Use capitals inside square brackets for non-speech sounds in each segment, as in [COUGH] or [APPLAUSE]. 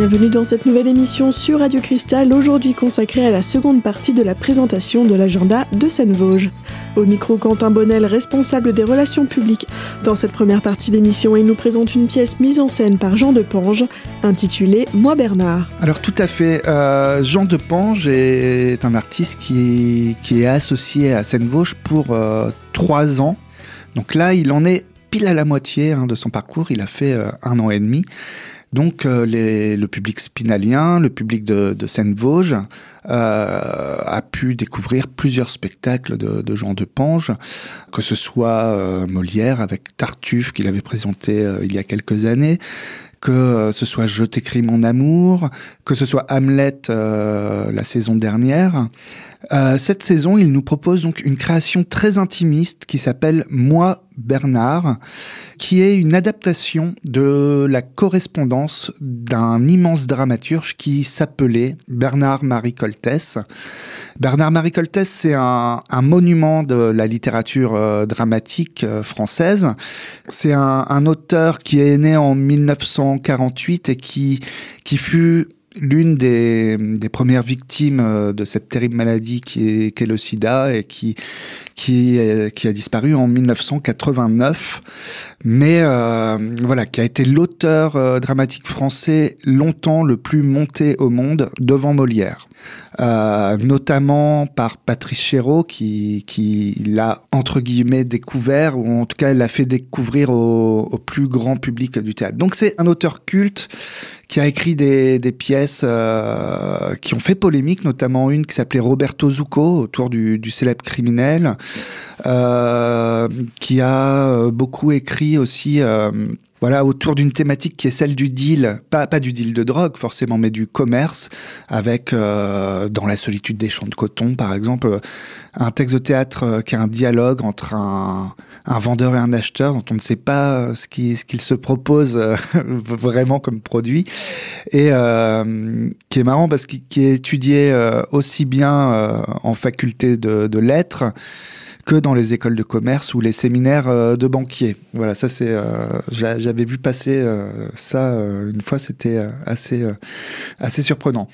Bienvenue dans cette nouvelle émission sur Radio Cristal, aujourd'hui consacrée à la seconde partie de la présentation de l'agenda de Seine-Vosges. Au micro, Quentin Bonnel, responsable des relations publiques. Dans cette première partie d'émission, il nous présente une pièce mise en scène par Jean de Pange, intitulée Moi Bernard. Alors tout à fait, euh, Jean de Pange est un artiste qui est associé à Seine-Vosges pour euh, trois ans. Donc là, il en est pile à la moitié hein, de son parcours, il a fait euh, un an et demi. Donc euh, le public spinalien, le public de, de Seine-Vosges euh, a pu découvrir plusieurs spectacles de, Jean de Pange, que ce soit euh, Molière avec Tartuffe qu'il avait présenté il y a quelques années, que ce soit Je t'écris mon amour, que ce soit Hamlet la saison dernière. Euh, cette saison, il nous propose donc une création très intimiste qui s'appelle Moi Bernard, qui est une adaptation de la correspondance d'un immense dramaturge qui s'appelait Bernard-Marie Coltès. Bernard-Marie Coltès, c'est un, monument de la littérature euh, dramatique euh, française. C'est un, un auteur qui est né en 1948 et qui, qui fut l'une des, des, premières victimes euh, de cette terrible maladie qui est, le sida et qui, qui, qui a disparu en 1989, mais euh, voilà, qui a été l'auteur euh, dramatique français longtemps le plus monté au monde devant Molière, notamment par Patrice Chéreau qui, qui l'a entre guillemets découvert, ou en tout cas l'a fait découvrir au, au plus grand public du théâtre. Donc c'est un auteur culte qui a écrit des, des pièces euh, qui ont fait polémique, notamment une qui s'appelait Roberto Zucco autour du, célèbre criminel, euh, qui a beaucoup écrit aussi. Euh, voilà, autour d'une thématique qui est celle du deal, pas, pas du deal de drogue forcément, mais du commerce, avec euh, dans la solitude des champs de coton, par exemple, un texte de théâtre euh, qui a un dialogue entre un, un vendeur et un acheteur dont on ne sait pas ce qu'il ce se propose euh, [LAUGHS] vraiment comme produit, et euh, qui est marrant parce qu'il est étudié euh, aussi bien euh, en faculté de lettres que dans les écoles de commerce ou les séminaires euh, de banquiers. Voilà, ça c'est, euh, j'avais vu passer euh, ça une fois, c'était assez assez surprenant.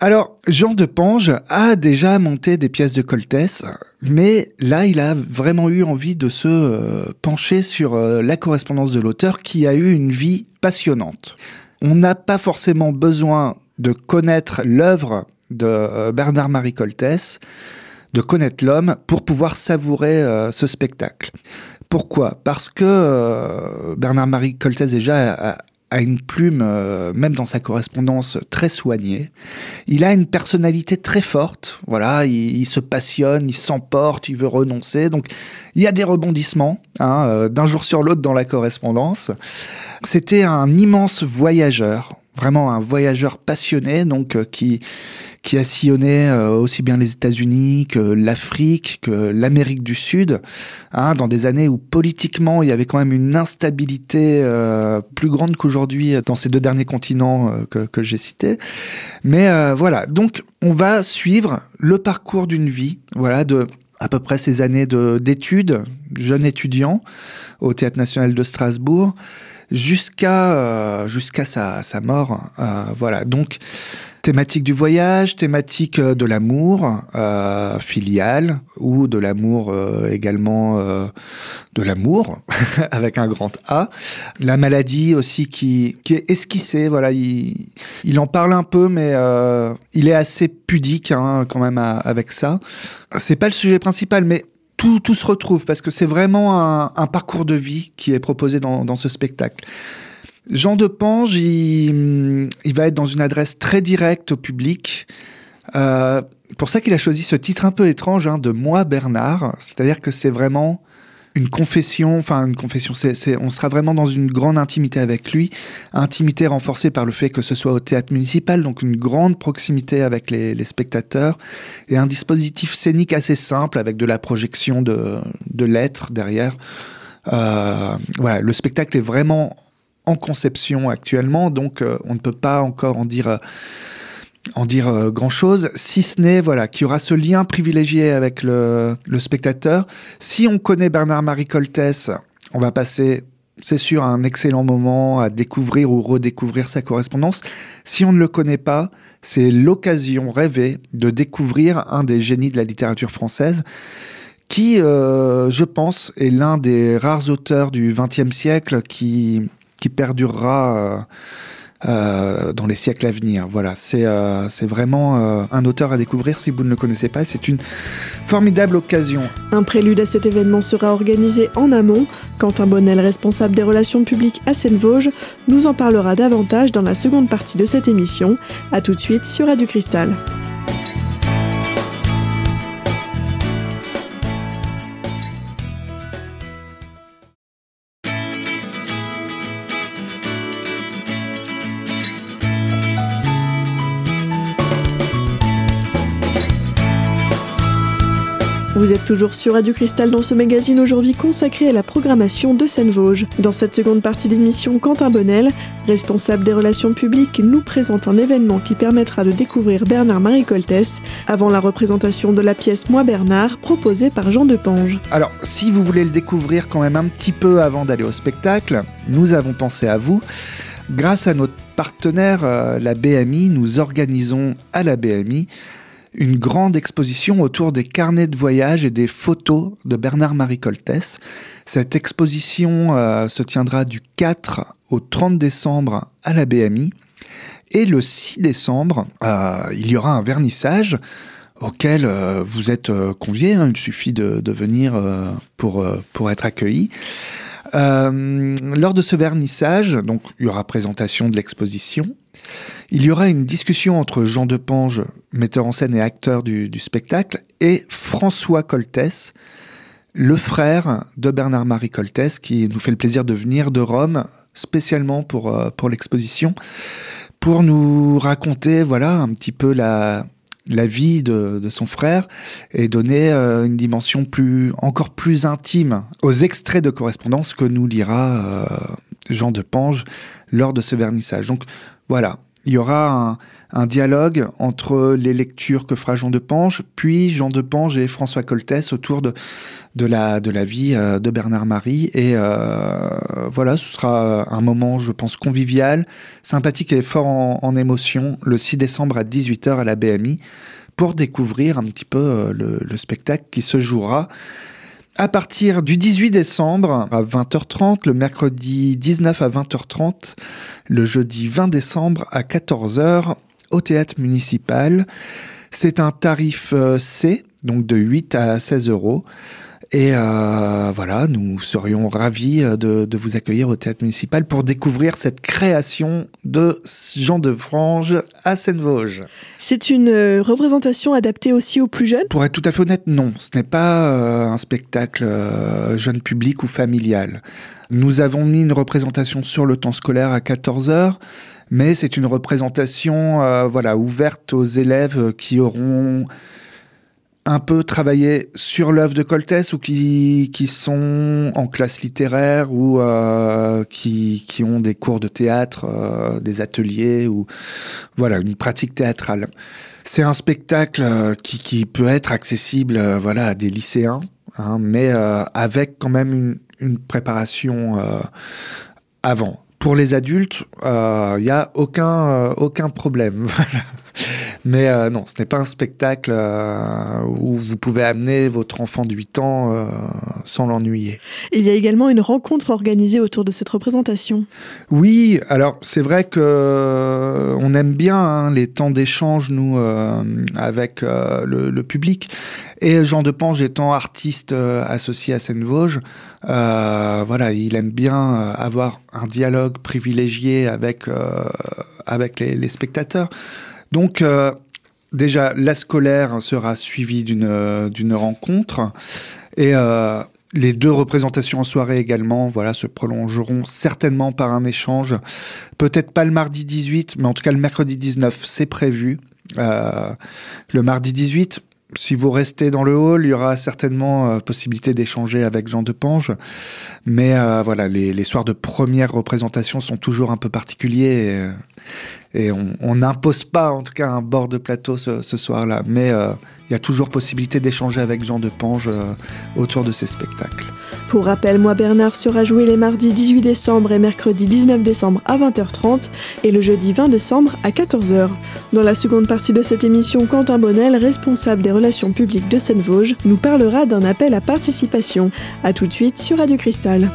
Alors, Jean de Pange a déjà monté des pièces de Coltès, mais là, il a vraiment eu envie de se pencher sur la correspondance de l'auteur qui a eu une vie passionnante. On n'a pas forcément besoin de connaître l'œuvre de Bernard-Marie Coltès de connaître l'homme pour pouvoir savourer euh, ce spectacle. Pourquoi? Parce que euh, Bernard-Marie Coltès déjà a, une plume, euh, même dans sa correspondance, très soignée. Il a une personnalité très forte. Voilà, il, se passionne, il s'emporte, il veut renoncer. Donc, il y a des rebondissements hein, d'un jour sur l'autre dans la correspondance. C'était un immense voyageur vraiment un voyageur passionné donc qui qui a sillonné euh, aussi bien les États-Unis que l'Afrique que l'Amérique du Sud hein, dans des années où politiquement il y avait quand même une instabilité euh, plus grande qu'aujourd'hui dans ces deux derniers continents euh, que, j'ai cités mais voilà donc on va suivre le parcours d'une vie voilà de à peu près ces années d'études, jeune étudiant au Théâtre national de Strasbourg, jusqu'à jusqu'à sa, sa mort. Voilà, donc thématique du voyage, thématique de l'amour euh, filial ou de l'amour euh, également euh, de l'amour [LAUGHS] avec un grand A. La maladie aussi qui, qui est esquissée, voilà, il, il en parle un peu, mais euh, il est assez pudique hein, quand même avec ça. C'est pas le sujet principal, mais tout, tout se retrouve parce que c'est vraiment un, un parcours de vie qui est proposé dans, dans ce spectacle. Jean de Pange, il, il, va être dans une adresse très directe au public. Euh, pour ça qu'il a choisi ce titre un peu étrange hein, de Moi Bernard, c'est-à-dire que c'est vraiment une confession, enfin une confession, on sera vraiment dans une grande intimité avec lui, intimité renforcée par le fait que ce soit au théâtre municipal, donc une grande proximité avec les, spectateurs, et un dispositif scénique assez simple avec de la projection de, de lettres derrière. Euh, voilà, le spectacle est vraiment en conception actuellement, donc euh, on ne peut pas encore en dire euh, en dire euh, grand chose, si ce n'est voilà qu'il y aura ce lien privilégié avec le, le spectateur. Si on connaît Bernard-Marie Coltès, on va passer c'est sûr un excellent moment à découvrir ou redécouvrir sa correspondance. Si on ne le connaît pas, c'est l'occasion rêvée de découvrir un des génies de la littérature française qui, je pense, est l'un des rares auteurs du XXe siècle qui, qui perdurera euh, euh, dans les siècles à venir. Voilà, c'est euh, vraiment un auteur à découvrir si vous ne le connaissez pas. C'est une formidable occasion. Un prélude à cet événement sera organisé en amont. Quentin Bonnel, responsable des relations publiques à Seine-Vosges, nous en parlera davantage dans la seconde partie de cette émission. A tout de suite sur Radio Cristal. Toujours sur Radio Cristal dans ce magazine aujourd'hui consacré à la programmation de Seine-Vosges. Dans cette seconde partie d'émission, Quentin Bonnel, responsable des relations publiques, nous présente un événement qui permettra de découvrir Bernard-Marie Coltès avant la représentation de la pièce Moi Bernard proposée par Jean Depange. Alors, si vous voulez le découvrir quand même un petit peu avant d'aller au spectacle, nous avons pensé à vous. Grâce à notre partenaire, euh, la BMI, nous organisons à la BMI une grande exposition autour des carnets de voyage et des photos de Bernard-Marie Coltès. Cette exposition euh, se tiendra du 4 au 30 décembre à la BMI. Et le 6 décembre, euh, il y aura un vernissage auquel euh, vous êtes conviés. Hein, il suffit de, de venir pour, pour être accueilli. Lors de ce vernissage, donc il y aura présentation de l'exposition. Il y aura une discussion entre Jean Depange, metteur en scène et acteur du, spectacle, et François Coltès, le frère de Bernard-Marie Coltès, qui nous fait le plaisir de venir de Rome spécialement pour, euh, pour l'exposition, pour nous raconter voilà un petit peu la, la vie de, de son frère et donner euh, une dimension plus encore plus intime aux extraits de correspondance que nous lira euh, Jean de Pange lors de ce vernissage. Donc voilà, il y aura un, dialogue entre les lectures que fera Jean de Pange, puis Jean de Pange et François Coltès autour de, la, vie euh, de Bernard-Marie. Et euh, voilà, ce sera un moment, je pense, convivial, sympathique et fort en, émotion, le 6 décembre à 18h à la BMI, pour découvrir un petit peu euh, le spectacle qui se jouera à partir du 18 décembre à 20h30, le mercredi 19 à 20h30, le jeudi 20 décembre à 14h au théâtre municipal. C'est un tarif euh, C, donc de 8 à 16 euros. Et euh, voilà, nous serions ravis euh, de, de, vous accueillir au théâtre municipal pour découvrir cette création de Jean de Frange à Seine-Vosges. C'est une euh, représentation adaptée aussi aux plus jeunes? Pour être tout à fait honnête, non. Ce n'est pas euh, un spectacle euh, jeune public ou familial. Nous avons mis une représentation sur le temps scolaire à 14 heures, mais c'est une représentation voilà, ouverte aux élèves qui auront un peu travaillé sur l'œuvre de Coltès ou qui, qui sont en classe littéraire ou euh, qui, qui ont des cours de théâtre, euh, des ateliers ou voilà une pratique théâtrale. C'est un spectacle euh, qui, qui peut être accessible voilà à des lycéens, hein, mais avec quand même une, une préparation avant. Pour les adultes, il n'y a aucun, aucun problème. [LAUGHS] Mais euh, non, ce n'est pas un spectacle euh, où vous pouvez amener votre enfant de 8 ans euh, sans l'ennuyer. Il y a également une rencontre organisée autour de cette représentation. Oui, alors c'est vrai que on aime bien hein, les temps d'échange, nous, avec le, le, public. Et Jean Depange étant artiste associé à Seine-Vosges, voilà, il aime bien avoir un dialogue privilégié avec, avec les, les spectateurs. Donc, euh, déjà, la scolaire sera suivie d'une d'une rencontre. Et euh, les deux représentations en soirée également voilà, se prolongeront certainement par un échange. Peut-être pas le mardi 18, mais en tout cas le mercredi 19, c'est prévu. Euh, le mardi 18, si vous restez dans le hall, il y aura certainement euh, possibilité d'échanger avec Jean Depange. Mais euh, voilà, les, soirs de première représentation sont toujours un peu particuliers. Et, et on n'impose pas en tout cas un bord de plateau ce, soir-là, mais euh, il y a toujours possibilité d'échanger avec Jean de Pange euh, autour de ces spectacles. Pour rappel, Moi Bernard sera joué les mardis 18 décembre et mercredi 19 décembre à 20h30 et le jeudi 20 décembre à 14h. Dans la seconde partie de cette émission, Quentin Bonnel, responsable des relations publiques de Seine-Vosges, nous parlera d'un appel à participation. A tout de suite sur Radio Cristal.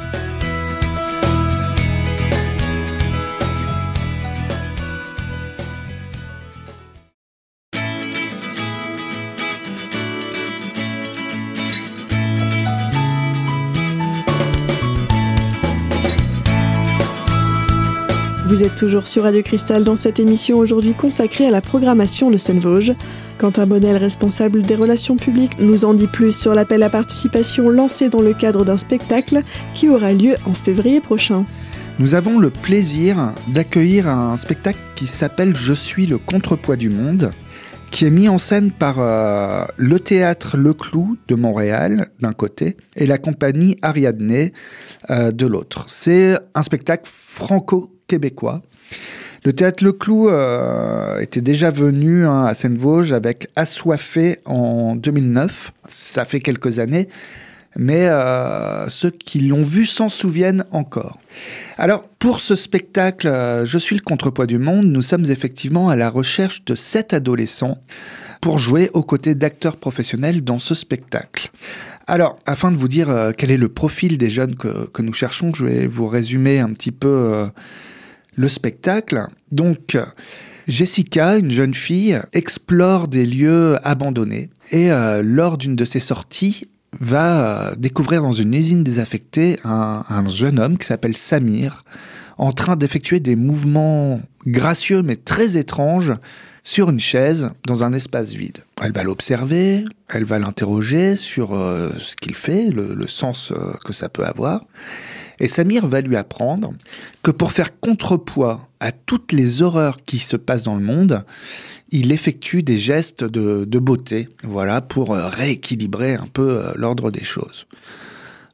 Vous êtes toujours sur Radio Cristal dans cette émission aujourd'hui consacrée à la programmation de Seine-Vosges. Quentin Bonnel, responsable des relations publiques, nous en dit plus sur l'appel à participation lancé dans le cadre d'un spectacle qui aura lieu en février prochain. Nous avons le plaisir d'accueillir un spectacle qui s'appelle Je suis le contrepoids du monde, qui est mis en scène par euh, le théâtre Le Clou de Montréal d'un côté et la compagnie Ariadne euh, de l'autre. C'est un spectacle franco québécois. Le théâtre Le Clou euh, était déjà venu hein, à Seine-Vosges avec Assoiffé en 2009. Ça fait quelques années, mais euh, ceux qui l'ont vu s'en souviennent encore. Alors, pour ce spectacle euh, Je suis le contrepoids du monde, nous sommes effectivement à la recherche de sept adolescents pour jouer aux côtés d'acteurs professionnels dans ce spectacle. Alors, afin de vous dire quel est le profil des jeunes que, que, nous cherchons, je vais vous résumer un petit peu le spectacle. Donc, Jessica, une jeune fille, explore des lieux abandonnés et euh, lors d'une de ses sorties, va euh, découvrir dans une usine désaffectée un, un jeune homme qui s'appelle Samir, en train d'effectuer des mouvements gracieux mais très étranges sur une chaise dans un espace vide. Elle va l'observer, elle va l'interroger sur euh, ce qu'il fait, le, sens que ça peut avoir. Et Samir va lui apprendre que pour faire contrepoids à toutes les horreurs qui se passent dans le monde, il effectue des gestes de, beauté, voilà, pour euh, rééquilibrer un peu l'ordre des choses.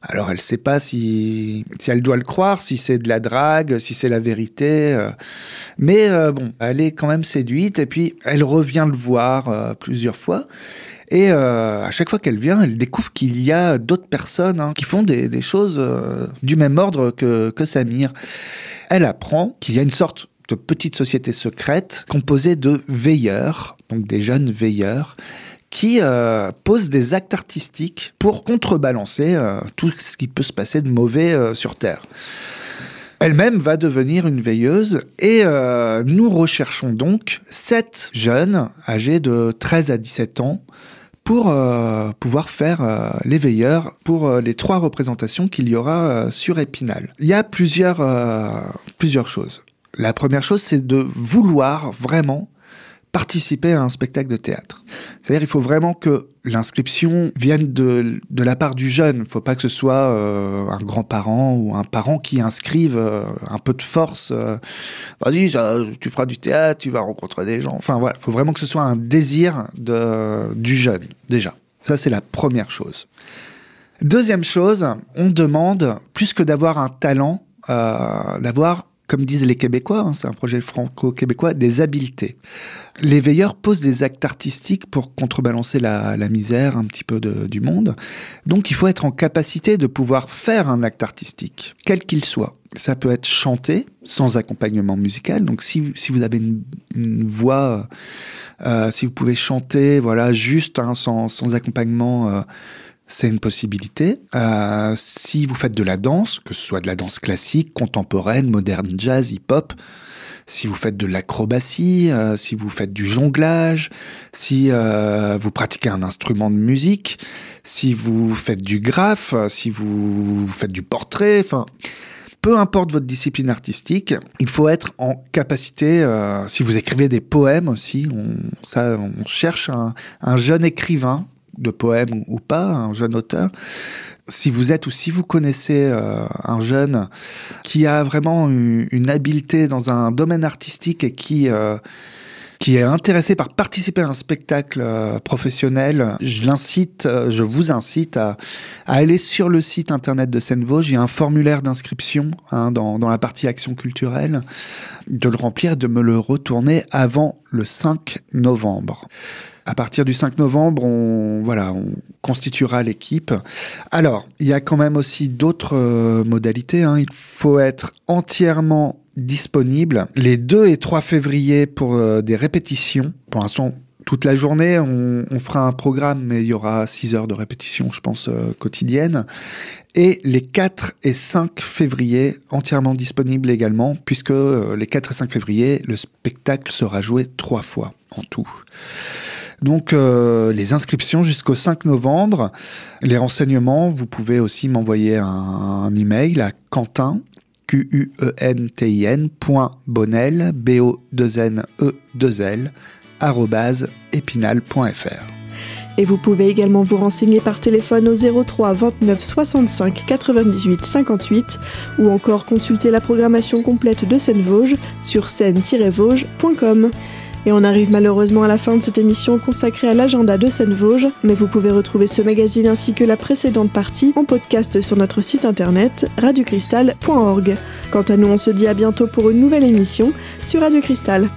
Alors elle ne sait pas si, elle doit le croire, si c'est de la drague, si c'est la vérité. Euh. mais euh, bon, elle est quand même séduite et puis elle revient le voir euh, plusieurs fois. Et à chaque fois qu'elle vient, elle découvre qu'il y a d'autres personnes hein, qui font des, choses du même ordre que, Samir. Elle apprend qu'il y a une sorte de petite société secrète composée de veilleurs, donc des jeunes veilleurs, qui euh, pose des actes artistiques pour contrebalancer euh, tout ce qui peut se passer de mauvais euh, sur Terre. Elle-même va devenir une veilleuse et nous recherchons donc sept jeunes âgés de 13 à 17 ans pour pouvoir faire les veilleurs pour les trois représentations qu'il y aura sur Épinal. Il y a plusieurs, plusieurs choses. La première chose, c'est de vouloir vraiment participer à un spectacle de théâtre. C'est-à-dire il faut vraiment que l'inscription vienne de, de, la part du jeune. Il ne faut pas que ce soit euh, un grand-parent ou un parent qui inscrive euh, un peu de force. Euh, Vas-y, tu feras du théâtre, tu vas rencontrer des gens. Enfin voilà, il faut vraiment que ce soit un désir de, du jeune, déjà. Ça, c'est la première chose. Deuxième chose, on demande, plus que d'avoir un talent, d'avoir comme disent les Québécois, hein, c'est un projet franco-québécois, des habiletés. Les veilleurs posent des actes artistiques pour contrebalancer la, misère un petit peu du monde. Donc il faut être en capacité de pouvoir faire un acte artistique, quel qu'il soit. Ça peut être chanté sans accompagnement musical. Donc si, vous avez une, voix, euh, si vous pouvez chanter, voilà, juste hein, sans, sans, accompagnement. Euh, c'est une possibilité. Euh, si vous faites de la danse, que ce soit de la danse classique, contemporaine, moderne, jazz, hip-hop, si vous faites de l'acrobatie, euh, si vous faites du jonglage, si euh, vous pratiquez un instrument de musique, si vous faites du graphe, si vous faites du portrait, enfin, peu importe votre discipline artistique, il faut être en capacité, si vous écrivez des poèmes aussi, on, cherche un jeune écrivain de poèmes ou pas, un jeune auteur, si vous êtes ou si vous connaissez euh, un jeune qui a vraiment une, habileté dans un domaine artistique et qui, euh, qui est intéressé par participer à un spectacle euh, professionnel, je l'incite, je vous incite à, aller sur le site internet de Seine-Vosges. Il y a un formulaire d'inscription hein, dans, dans la partie action culturelle, de le remplir de me le retourner avant le 5 novembre. À partir du 5 novembre, on, constituera l'équipe. Alors, il y a quand même aussi d'autres euh, modalités. Hein. Il faut être entièrement disponible les 2 et 3 février pour euh, des répétitions. Pour l'instant, toute la journée, on, fera un programme, mais il y aura 6 heures de répétition, je pense, euh, quotidienne. Et les 4 et 5 février, entièrement disponibles également, puisque euh, les 4 et 5 février, le spectacle sera joué trois fois en tout. Donc les inscriptions jusqu'au 5 novembre. Les renseignements, vous pouvez aussi m'envoyer un, email à Quentin Q-U-E-N-T-I-N, point Bonnel, B-O-2-N-E-2-L, arrobase Et vous pouvez également vous renseigner par téléphone au 03 29 65 98 58 ou encore consulter la programmation complète de Seine-Vosges sur seine-vosges.com. Et on arrive malheureusement à la fin de cette émission consacrée à l'agenda de Seine-Vosges, mais vous pouvez retrouver ce magazine ainsi que la précédente partie en podcast sur notre site internet radiocristal.org. Quant à nous, on se dit à bientôt pour une nouvelle émission sur Radio Cristal.